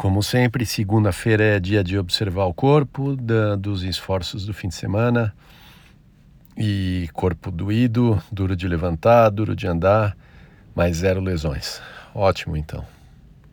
Como sempre, segunda-feira é dia de observar o corpo, da, dos esforços do fim de semana. E corpo doído, duro de levantar, duro de andar, mas zero lesões. Ótimo então.